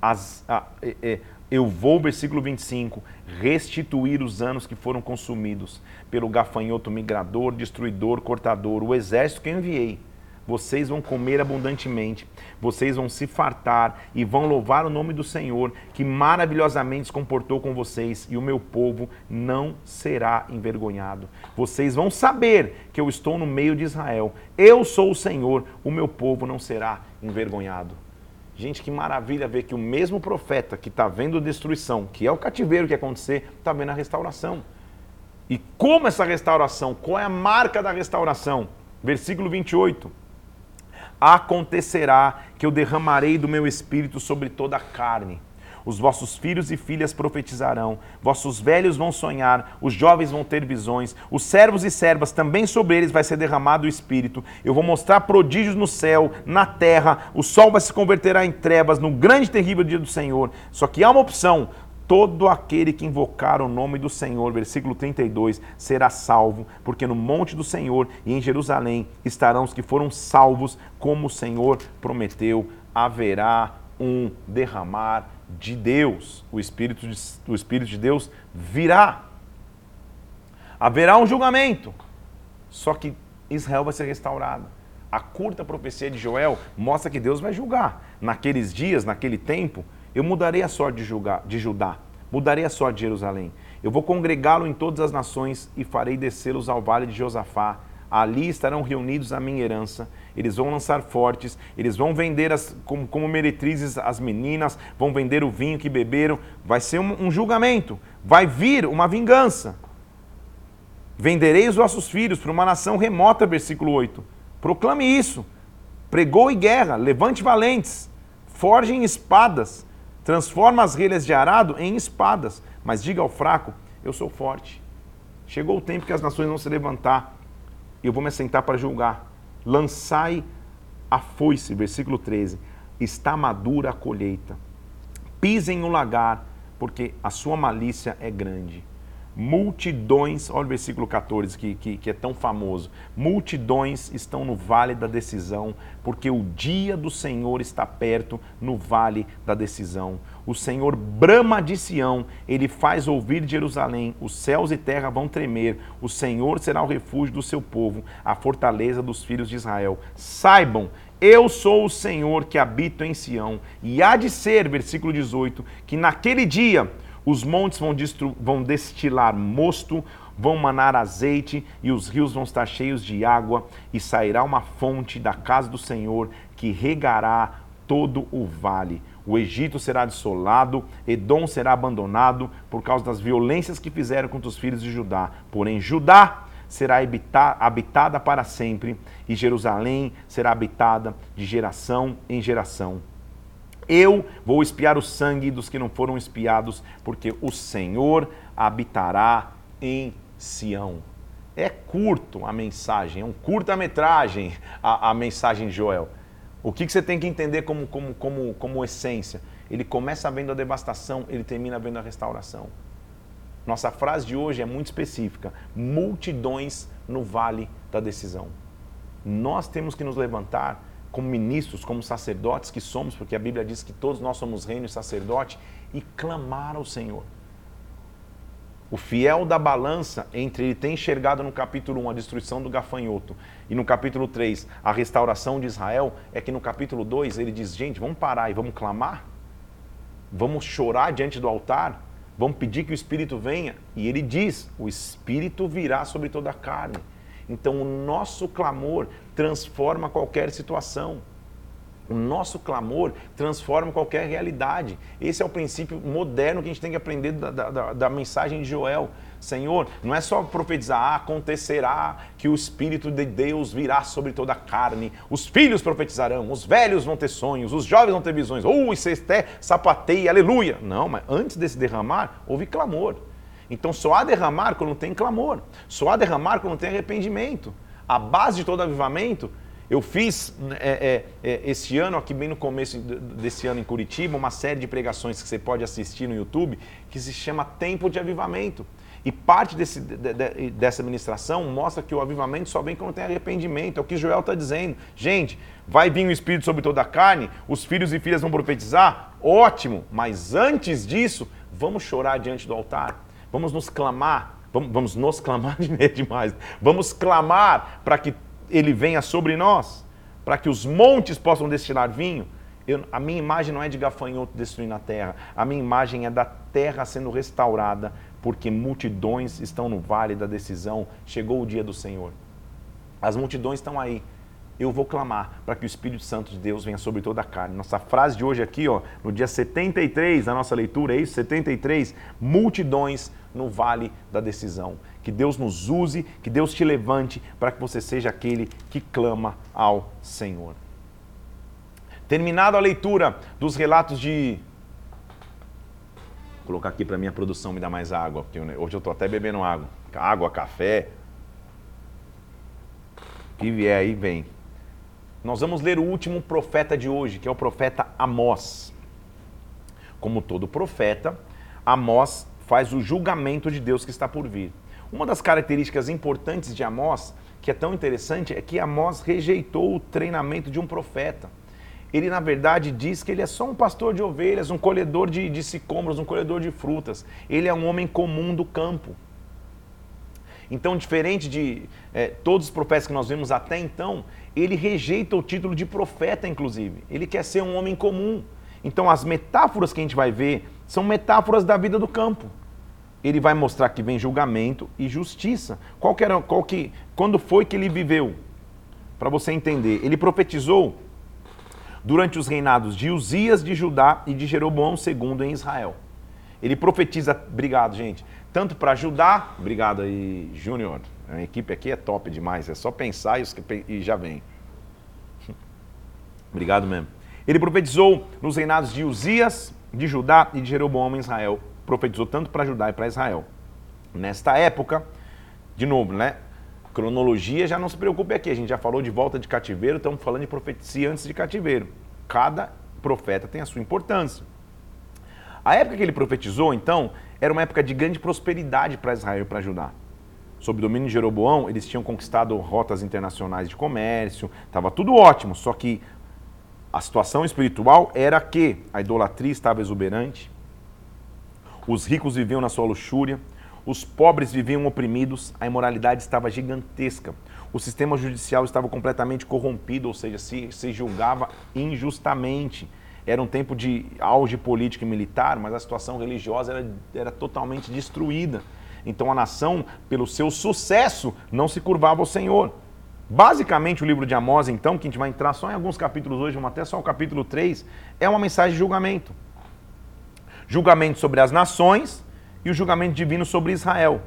as, a, é, eu vou, versículo 25, restituir os anos que foram consumidos pelo gafanhoto migrador, destruidor, cortador, o exército que enviei vocês vão comer abundantemente, vocês vão se fartar e vão louvar o nome do Senhor, que maravilhosamente se comportou com vocês, e o meu povo não será envergonhado. Vocês vão saber que eu estou no meio de Israel. Eu sou o Senhor, o meu povo não será envergonhado. Gente, que maravilha ver que o mesmo profeta que está vendo destruição, que é o cativeiro que ia acontecer, está vendo a restauração. E como essa restauração? Qual é a marca da restauração? Versículo 28 acontecerá que eu derramarei do meu espírito sobre toda a carne. Os vossos filhos e filhas profetizarão, vossos velhos vão sonhar, os jovens vão ter visões, os servos e servas também sobre eles vai ser derramado o espírito. Eu vou mostrar prodígios no céu, na terra, o sol vai se converterá em trevas no grande e terrível dia do Senhor. Só que há uma opção: Todo aquele que invocar o nome do Senhor, versículo 32, será salvo, porque no monte do Senhor e em Jerusalém estarão os que foram salvos, como o Senhor prometeu. Haverá um derramar de Deus. O Espírito de, o Espírito de Deus virá. Haverá um julgamento. Só que Israel vai ser restaurado. A curta profecia de Joel mostra que Deus vai julgar. Naqueles dias, naquele tempo, eu mudarei a sorte de, julgar, de Judá, mudarei a sorte de Jerusalém. Eu vou congregá-lo em todas as nações e farei descê-los ao vale de Josafá, Ali estarão reunidos a minha herança. Eles vão lançar fortes, eles vão vender as, como, como meretrizes as meninas, vão vender o vinho que beberam. Vai ser um, um julgamento, vai vir uma vingança. Venderei os vossos filhos para uma nação remota, versículo 8. Proclame isso. Pregou e guerra, levante valentes, forjem espadas, transforma as relhas de arado em espadas, mas diga ao fraco: Eu sou forte. Chegou o tempo que as nações vão se levantar e eu vou me assentar para julgar. Lançai a foice, versículo 13. Está madura a colheita. Pisem o lagar, porque a sua malícia é grande multidões, olha o versículo 14 que, que, que, é tão famoso: multidões estão no vale da decisão, porque o dia do Senhor está perto no vale da decisão. O Senhor brama de Sião, ele faz ouvir Jerusalém, os céus e terra vão tremer, o Senhor será o refúgio do seu povo, a fortaleza dos filhos de Israel. Saibam eu sou o Senhor que habito em Sião, e há de ser, versículo 18, que naquele dia os montes vão, vão destilar mosto, vão manar azeite, e os rios vão estar cheios de água, e sairá uma fonte da casa do Senhor que regará todo o vale. O Egito será desolado, Edom será abandonado por causa das violências que fizeram contra os filhos de Judá. Porém, Judá será habitada para sempre, e Jerusalém será habitada de geração em geração. Eu vou espiar o sangue dos que não foram espiados, porque o Senhor habitará em Sião. É curto a mensagem, é um curta-metragem a, a, mensagem de Joel. O que, que você tem que entender como, como, como, como essência? Ele começa vendo a devastação, ele termina vendo a restauração. Nossa frase de hoje é muito específica: multidões no vale da decisão. Nós temos que nos levantar como ministros, como sacerdotes que somos, porque a Bíblia diz que todos nós somos reino e sacerdote, e clamar ao Senhor. O fiel da balança entre ele ter enxergado no capítulo 1 a destruição do gafanhoto e no capítulo 3 a restauração de Israel, é que no capítulo 2 ele diz: gente, vamos parar e vamos clamar? Vamos chorar diante do altar? Vamos pedir que o Espírito venha? E ele diz: o Espírito virá sobre toda a carne. Então, o nosso clamor transforma qualquer situação. O nosso clamor transforma qualquer realidade. Esse é o princípio moderno que a gente tem que aprender da, da, da mensagem de Joel. Senhor, não é só profetizar, ah, acontecerá que o Espírito de Deus virá sobre toda a carne, os filhos profetizarão, os velhos vão ter sonhos, os jovens vão ter visões, ou oh, até sapateia, aleluia. Não, mas antes desse derramar, houve clamor. Então só há derramar quando tem clamor, só há derramar quando tem arrependimento. A base de todo avivamento, eu fiz é, é, é, esse ano, aqui bem no começo desse ano em Curitiba, uma série de pregações que você pode assistir no YouTube, que se chama Tempo de Avivamento. E parte desse, de, de, dessa ministração mostra que o avivamento só vem quando tem arrependimento. É o que Joel está dizendo. Gente, vai vir o Espírito sobre toda a carne, os filhos e filhas vão profetizar? Ótimo! Mas antes disso, vamos chorar diante do altar Vamos nos clamar, vamos, vamos nos clamar <laughs> demais. Vamos clamar para que ele venha sobre nós, para que os montes possam destilar vinho. Eu, a minha imagem não é de gafanhoto destruindo a terra, a minha imagem é da terra sendo restaurada, porque multidões estão no vale da decisão. Chegou o dia do Senhor. As multidões estão aí eu vou clamar para que o Espírito Santo de Deus venha sobre toda a carne. Nossa frase de hoje aqui, ó, no dia 73 da nossa leitura, é isso? 73, multidões no vale da decisão. Que Deus nos use, que Deus te levante para que você seja aquele que clama ao Senhor. Terminada a leitura dos relatos de. Vou colocar aqui para minha produção me dar mais água, porque hoje eu estou até bebendo água. Água, café. Que vier aí, vem. Nós vamos ler o último profeta de hoje, que é o profeta Amós. Como todo profeta, Amós faz o julgamento de Deus que está por vir. Uma das características importantes de Amós, que é tão interessante, é que Amós rejeitou o treinamento de um profeta. Ele, na verdade, diz que ele é só um pastor de ovelhas, um colhedor de, de sicômoros, um colhedor de frutas. Ele é um homem comum do campo. Então, diferente de é, todos os profetas que nós vemos até então, ele rejeita o título de profeta, inclusive. Ele quer ser um homem comum. Então, as metáforas que a gente vai ver são metáforas da vida do campo. ele vai mostrar que vem julgamento e justiça. Qual que era, qual que, quando foi que ele viveu? Para você entender, ele profetizou durante os reinados de Uzias de Judá e de Jeroboão II em Israel. Ele profetiza, obrigado gente, tanto para Judá, obrigado aí Júnior, a equipe aqui é top demais, é só pensar e já vem. <laughs> Obrigado mesmo. Ele profetizou nos reinados de Uzias, de Judá e de Jeroboão em Israel. Profetizou tanto para Judá e para Israel. Nesta época, de novo, né? Cronologia já não se preocupe aqui, a gente já falou de volta de cativeiro, estamos falando de profecia antes de cativeiro. Cada profeta tem a sua importância. A época que ele profetizou, então, era uma época de grande prosperidade para Israel e para Judá. Sob o domínio de Jeroboão, eles tinham conquistado rotas internacionais de comércio, estava tudo ótimo, só que a situação espiritual era que a idolatria estava exuberante, os ricos viviam na sua luxúria, os pobres viviam oprimidos, a imoralidade estava gigantesca, o sistema judicial estava completamente corrompido, ou seja, se, se julgava injustamente. Era um tempo de auge político e militar, mas a situação religiosa era, era totalmente destruída. Então a nação, pelo seu sucesso, não se curvava ao Senhor. Basicamente, o livro de Amós, então, que a gente vai entrar só em alguns capítulos hoje, vamos até só o capítulo 3, é uma mensagem de julgamento. Julgamento sobre as nações e o julgamento divino sobre Israel.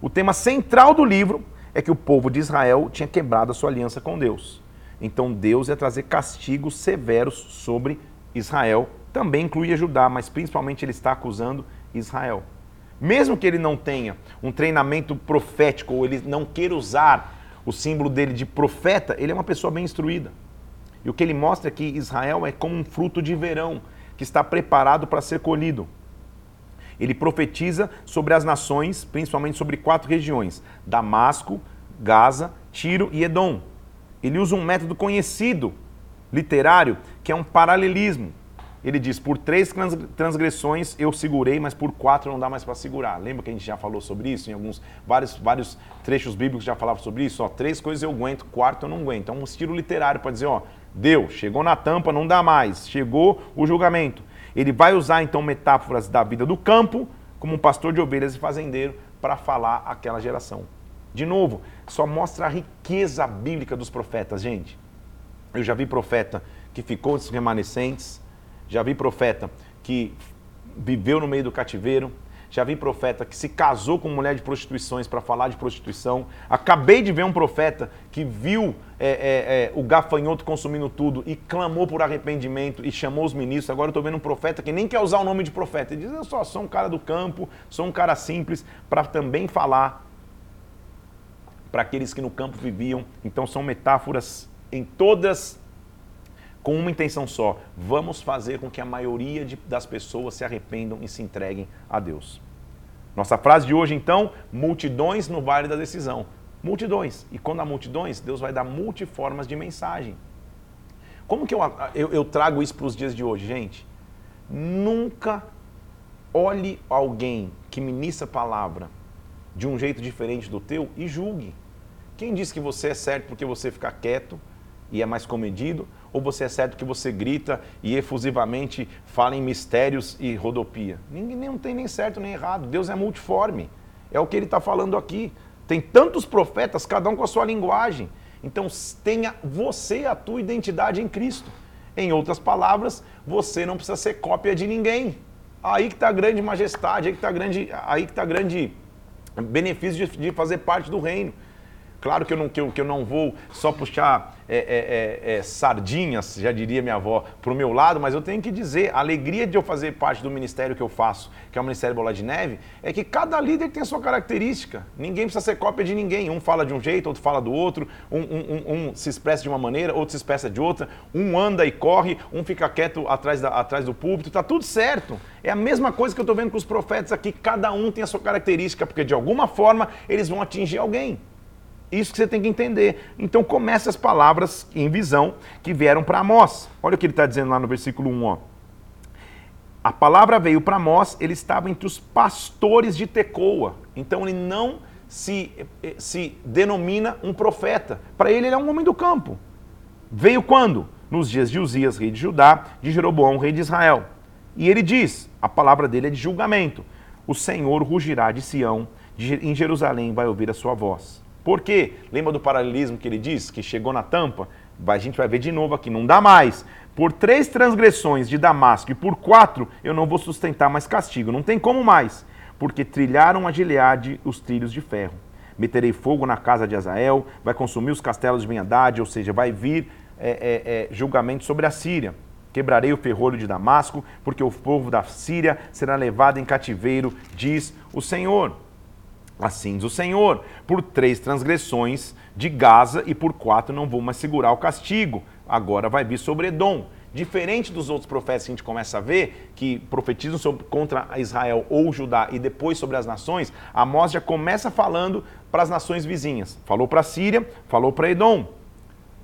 O tema central do livro é que o povo de Israel tinha quebrado a sua aliança com Deus. Então Deus ia trazer castigos severos sobre Israel. Também incluía Judá, mas principalmente ele está acusando Israel. Mesmo que ele não tenha um treinamento profético ou ele não queira usar o símbolo dele de profeta, ele é uma pessoa bem instruída. E o que ele mostra é que Israel é como um fruto de verão que está preparado para ser colhido. Ele profetiza sobre as nações, principalmente sobre quatro regiões: Damasco, Gaza, Tiro e Edom. Ele usa um método conhecido, literário, que é um paralelismo. Ele diz: por três transgressões eu segurei, mas por quatro não dá mais para segurar. Lembra que a gente já falou sobre isso? Em alguns vários, vários trechos bíblicos já falavam sobre isso. Ó, três coisas eu aguento, quarto eu não aguento. É um estilo literário para dizer: ó, deu, chegou na tampa, não dá mais, chegou o julgamento. Ele vai usar então metáforas da vida do campo, como um pastor de ovelhas e fazendeiro, para falar aquela geração. De novo, só mostra a riqueza bíblica dos profetas, gente. Eu já vi profeta que ficou entre os remanescentes já vi profeta que viveu no meio do cativeiro. Já vi profeta que se casou com mulher de prostituições para falar de prostituição. Acabei de ver um profeta que viu é, é, é, o gafanhoto consumindo tudo e clamou por arrependimento e chamou os ministros. Agora eu estou vendo um profeta que nem quer usar o nome de profeta. Ele diz: Eu só sou um cara do campo, sou um cara simples, para também falar para aqueles que no campo viviam. Então são metáforas em todas com uma intenção só: vamos fazer com que a maioria de, das pessoas se arrependam e se entreguem a Deus. Nossa frase de hoje, então: multidões no vale da decisão. Multidões. E quando há multidões, Deus vai dar multiformas de mensagem. Como que eu, eu, eu trago isso para os dias de hoje, gente? Nunca olhe alguém que ministra a palavra de um jeito diferente do teu e julgue. Quem diz que você é certo porque você fica quieto e é mais comedido? Ou você é certo que você grita e efusivamente fala em mistérios e rodopia? Ninguém não tem nem certo nem errado. Deus é multiforme. É o que ele está falando aqui. Tem tantos profetas, cada um com a sua linguagem. Então tenha você a tua identidade em Cristo. Em outras palavras, você não precisa ser cópia de ninguém. Aí que está a grande majestade, aí que está grande, aí que tá grande benefício de, de fazer parte do reino. Claro que eu não, que eu, que eu não vou só puxar é, é, é, é sardinhas, já diria minha avó, para o meu lado, mas eu tenho que dizer, a alegria de eu fazer parte do ministério que eu faço, que é o Ministério Bola de Neve, é que cada líder tem a sua característica. Ninguém precisa ser cópia de ninguém. Um fala de um jeito, outro fala do outro, um, um, um, um se expressa de uma maneira, outro se expressa de outra, um anda e corre, um fica quieto atrás, da, atrás do púlpito, está tudo certo. É a mesma coisa que eu estou vendo com os profetas aqui, cada um tem a sua característica, porque de alguma forma eles vão atingir alguém. Isso que você tem que entender. Então começa as palavras em visão que vieram para Amós. Olha o que ele está dizendo lá no versículo 1. Ó. A palavra veio para Amós, ele estava entre os pastores de Tecoa. Então ele não se, eh, se denomina um profeta. Para ele, ele é um homem do campo. Veio quando? Nos dias de Uzias, rei de Judá, de Jeroboão, rei de Israel. E ele diz: a palavra dele é de julgamento. o Senhor rugirá de Sião, de, em Jerusalém vai ouvir a sua voz. Por quê? Lembra do paralelismo que ele diz, que chegou na tampa? A gente vai ver de novo aqui, não dá mais. Por três transgressões de Damasco e por quatro eu não vou sustentar mais castigo. Não tem como mais, porque trilharam a Gileade os trilhos de ferro. Meterei fogo na casa de Azael, vai consumir os castelos de Benhadad, ou seja, vai vir é, é, é, julgamento sobre a Síria. Quebrarei o ferrolho de Damasco, porque o povo da Síria será levado em cativeiro, diz o Senhor. Assim diz o Senhor: por três transgressões de Gaza e por quatro não vou mais segurar o castigo agora vai vir sobre Edom. Diferente dos outros profetas que a gente começa a ver, que profetizam sobre, contra Israel ou Judá e depois sobre as nações, Amós já começa falando para as nações vizinhas. Falou para a Síria, falou para Edom.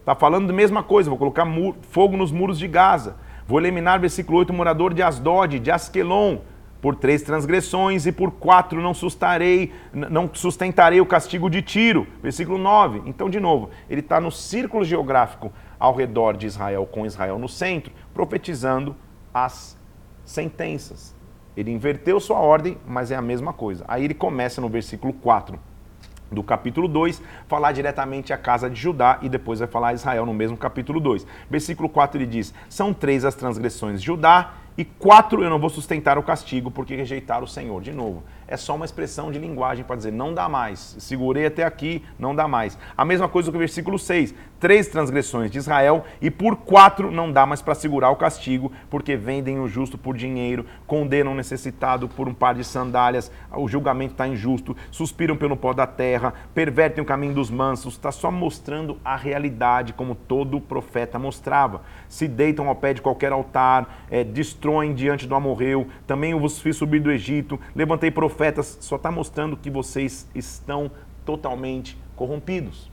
Está falando da mesma coisa, vou colocar fogo nos muros de Gaza. Vou eliminar, versículo 8, o morador de Asdod, de Asquelon, por três transgressões e por quatro não sustentarei, não sustentarei o castigo de Tiro. Versículo 9. Então, de novo, ele está no círculo geográfico ao redor de Israel, com Israel no centro, profetizando as sentenças. Ele inverteu sua ordem, mas é a mesma coisa. Aí ele começa no versículo 4 do capítulo 2, falar diretamente à casa de Judá e depois vai falar a Israel no mesmo capítulo 2. Versículo 4 ele diz: São três as transgressões de Judá e quatro eu não vou sustentar o castigo porque rejeitaram o Senhor. De novo, é só uma expressão de linguagem para dizer não dá mais. Segurei até aqui, não dá mais. A mesma coisa com o versículo 6. Três transgressões de Israel e por quatro não dá mais para segurar o castigo, porque vendem o justo por dinheiro, condenam o necessitado por um par de sandálias, o julgamento está injusto, suspiram pelo pó da terra, pervertem o caminho dos mansos. Está só mostrando a realidade como todo profeta mostrava. Se deitam ao pé de qualquer altar, é, destroem diante do amorreu, também eu vos fiz subir do Egito, levantei profetas profetas só está mostrando que vocês estão totalmente corrompidos.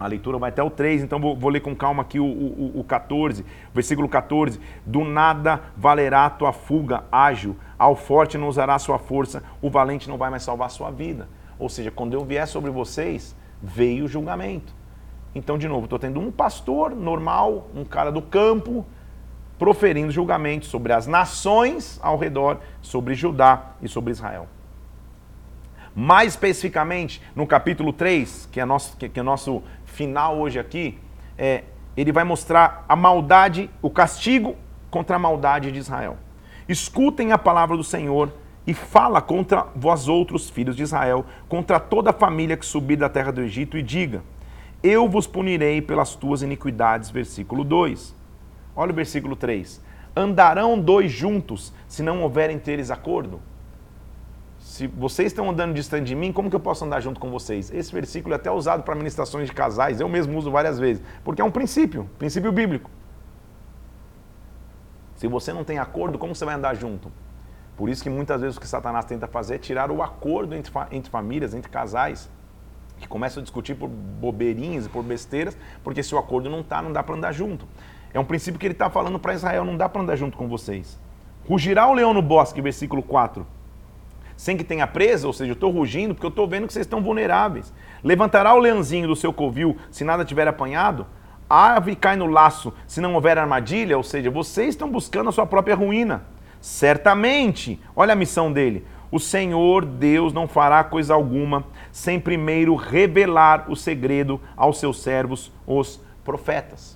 A leitura vai até o 3, então vou, vou ler com calma aqui o, o, o 14, versículo 14. Do nada valerá tua fuga ágil, ao forte não usará sua força, o valente não vai mais salvar sua vida. Ou seja, quando eu vier sobre vocês, veio o julgamento. Então, de novo, estou tendo um pastor normal, um cara do campo, proferindo julgamento sobre as nações ao redor, sobre Judá e sobre Israel. Mais especificamente, no capítulo 3, que é nosso, que é nosso final hoje aqui, é, ele vai mostrar a maldade, o castigo contra a maldade de Israel. Escutem a palavra do Senhor e fala contra vós outros, filhos de Israel, contra toda a família que subir da terra do Egito, e diga: Eu vos punirei pelas tuas iniquidades. Versículo 2. Olha o versículo 3. Andarão dois juntos se não houver entre eles acordo? Se vocês estão andando distante de mim, como que eu posso andar junto com vocês? Esse versículo é até usado para ministrações de casais, eu mesmo uso várias vezes, porque é um princípio, princípio bíblico. Se você não tem acordo, como você vai andar junto? Por isso que muitas vezes o que Satanás tenta fazer é tirar o acordo entre, entre famílias, entre casais, que começam a discutir por bobeirinhas e por besteiras, porque se o acordo não está, não dá para andar junto. É um princípio que ele está falando para Israel, não dá para andar junto com vocês. Rugirá o leão no bosque, versículo 4. Sem que tenha presa, ou seja, eu estou rugindo porque eu estou vendo que vocês estão vulneráveis. Levantará o leãozinho do seu covil se nada tiver apanhado? A ave cai no laço se não houver armadilha, ou seja, vocês estão buscando a sua própria ruína. Certamente, olha a missão dele. O Senhor Deus não fará coisa alguma sem primeiro revelar o segredo aos seus servos, os profetas.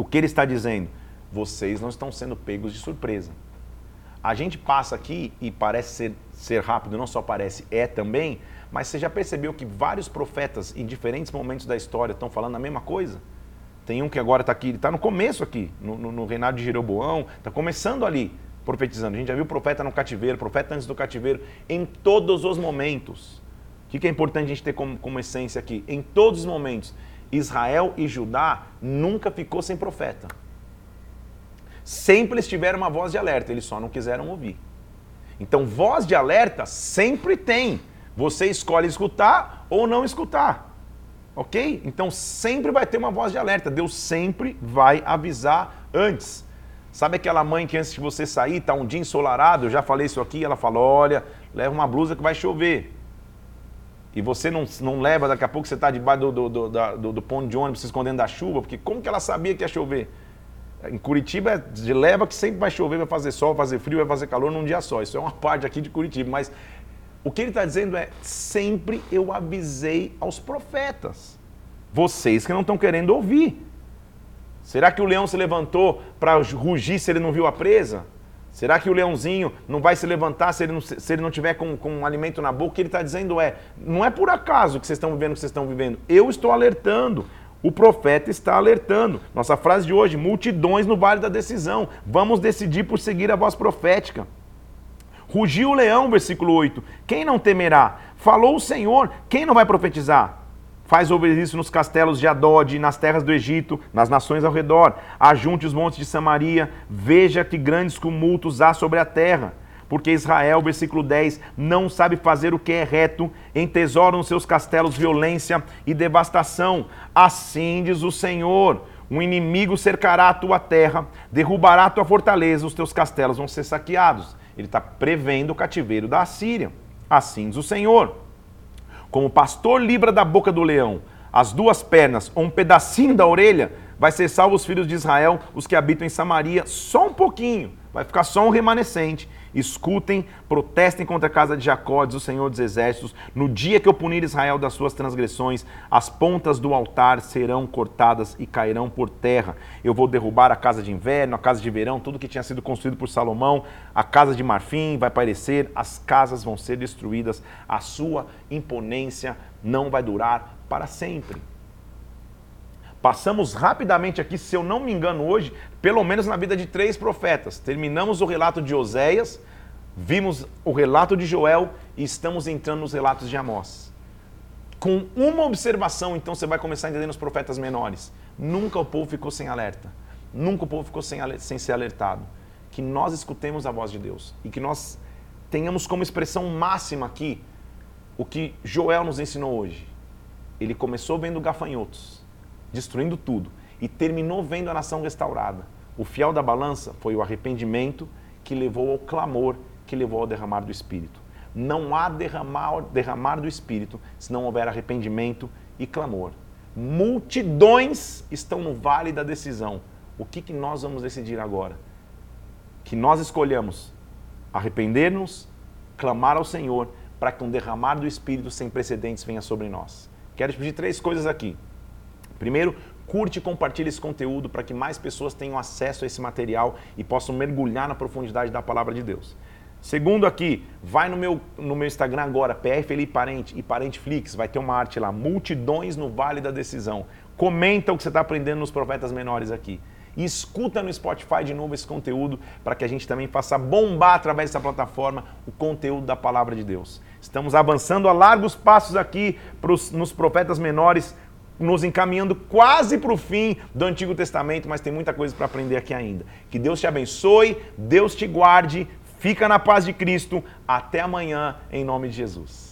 O que ele está dizendo? Vocês não estão sendo pegos de surpresa. A gente passa aqui e parece ser, ser rápido, não só parece, é também, mas você já percebeu que vários profetas em diferentes momentos da história estão falando a mesma coisa? Tem um que agora está aqui, ele está no começo aqui, no, no, no reinado de Jeroboão, está começando ali, profetizando. A gente já viu profeta no cativeiro, profeta antes do cativeiro, em todos os momentos. O que é importante a gente ter como, como essência aqui? Em todos os momentos. Israel e Judá nunca ficou sem profeta. Sempre eles tiveram uma voz de alerta, eles só não quiseram ouvir. Então, voz de alerta sempre tem. Você escolhe escutar ou não escutar. Ok? Então, sempre vai ter uma voz de alerta. Deus sempre vai avisar antes. Sabe aquela mãe que antes de você sair, está um dia ensolarado, eu já falei isso aqui, ela fala: olha, leva uma blusa que vai chover e você não, não leva, daqui a pouco você está debaixo do, do, do, do, ponto de ônibus se escondendo da chuva, porque como que ela sabia que ia chover? Em Curitiba de leva que sempre vai chover, vai fazer sol, vai fazer frio, vai fazer calor num dia só. Isso é uma parte aqui de Curitiba. Mas o que ele está dizendo é: sempre eu avisei aos profetas. Vocês que não estão querendo ouvir. Será que o leão se levantou para rugir se ele não viu a presa? Será que o leãozinho não vai se levantar se ele não, se ele não tiver com, com um alimento na boca? O que ele está dizendo é: não é por acaso que vocês estão vivendo o que vocês estão vivendo. Eu estou alertando. O profeta está alertando. Nossa frase de hoje: multidões no vale da decisão. Vamos decidir por seguir a voz profética. Rugiu o leão, versículo 8. Quem não temerá? Falou o Senhor, quem não vai profetizar? Faz isso nos castelos de Adode, nas terras do Egito, nas nações ao redor. Ajunte os montes de Samaria, veja que grandes tumultos há sobre a terra. Porque Israel, versículo 10, não sabe fazer o que é reto, entesoram nos seus castelos violência e devastação. Assim diz o Senhor: um inimigo cercará a tua terra, derrubará a tua fortaleza, os teus castelos vão ser saqueados. Ele está prevendo o cativeiro da Assíria. Assim diz o Senhor. Como o pastor livra da boca do leão as duas pernas ou um pedacinho da orelha, vai ser salvo os filhos de Israel, os que habitam em Samaria, só um pouquinho. Vai ficar só um remanescente. Escutem, protestem contra a casa de Jacó, diz o Senhor dos Exércitos. No dia que eu punir Israel das suas transgressões, as pontas do altar serão cortadas e cairão por terra. Eu vou derrubar a casa de inverno, a casa de verão, tudo que tinha sido construído por Salomão, a casa de marfim vai parecer, as casas vão ser destruídas, a sua imponência não vai durar para sempre. Passamos rapidamente aqui, se eu não me engano, hoje, pelo menos na vida de três profetas. Terminamos o relato de Oséias, vimos o relato de Joel e estamos entrando nos relatos de Amós. Com uma observação, então, você vai começar a entender nos profetas menores. Nunca o povo ficou sem alerta. Nunca o povo ficou sem, sem ser alertado. Que nós escutemos a voz de Deus e que nós tenhamos como expressão máxima aqui o que Joel nos ensinou hoje. Ele começou vendo gafanhotos destruindo tudo, e terminou vendo a nação restaurada. O fiel da balança foi o arrependimento que levou ao clamor, que levou ao derramar do Espírito. Não há derramar, derramar do Espírito se não houver arrependimento e clamor. Multidões estão no vale da decisão. O que, que nós vamos decidir agora? Que nós escolhamos arrepender-nos, clamar ao Senhor, para que um derramar do Espírito sem precedentes venha sobre nós. Quero te pedir três coisas aqui. Primeiro, curte e compartilhe esse conteúdo para que mais pessoas tenham acesso a esse material e possam mergulhar na profundidade da palavra de Deus. Segundo aqui, vai no meu, no meu Instagram agora, PR Felipe Parente e Parenteflix, vai ter uma arte lá, Multidões no Vale da Decisão. Comenta o que você está aprendendo nos profetas menores aqui. E escuta no Spotify de novo esse conteúdo para que a gente também faça bombar através dessa plataforma o conteúdo da palavra de Deus. Estamos avançando a largos passos aqui pros, nos profetas menores nos encaminhando quase para o fim do Antigo Testamento, mas tem muita coisa para aprender aqui ainda. Que Deus te abençoe, Deus te guarde, fica na paz de Cristo. Até amanhã, em nome de Jesus.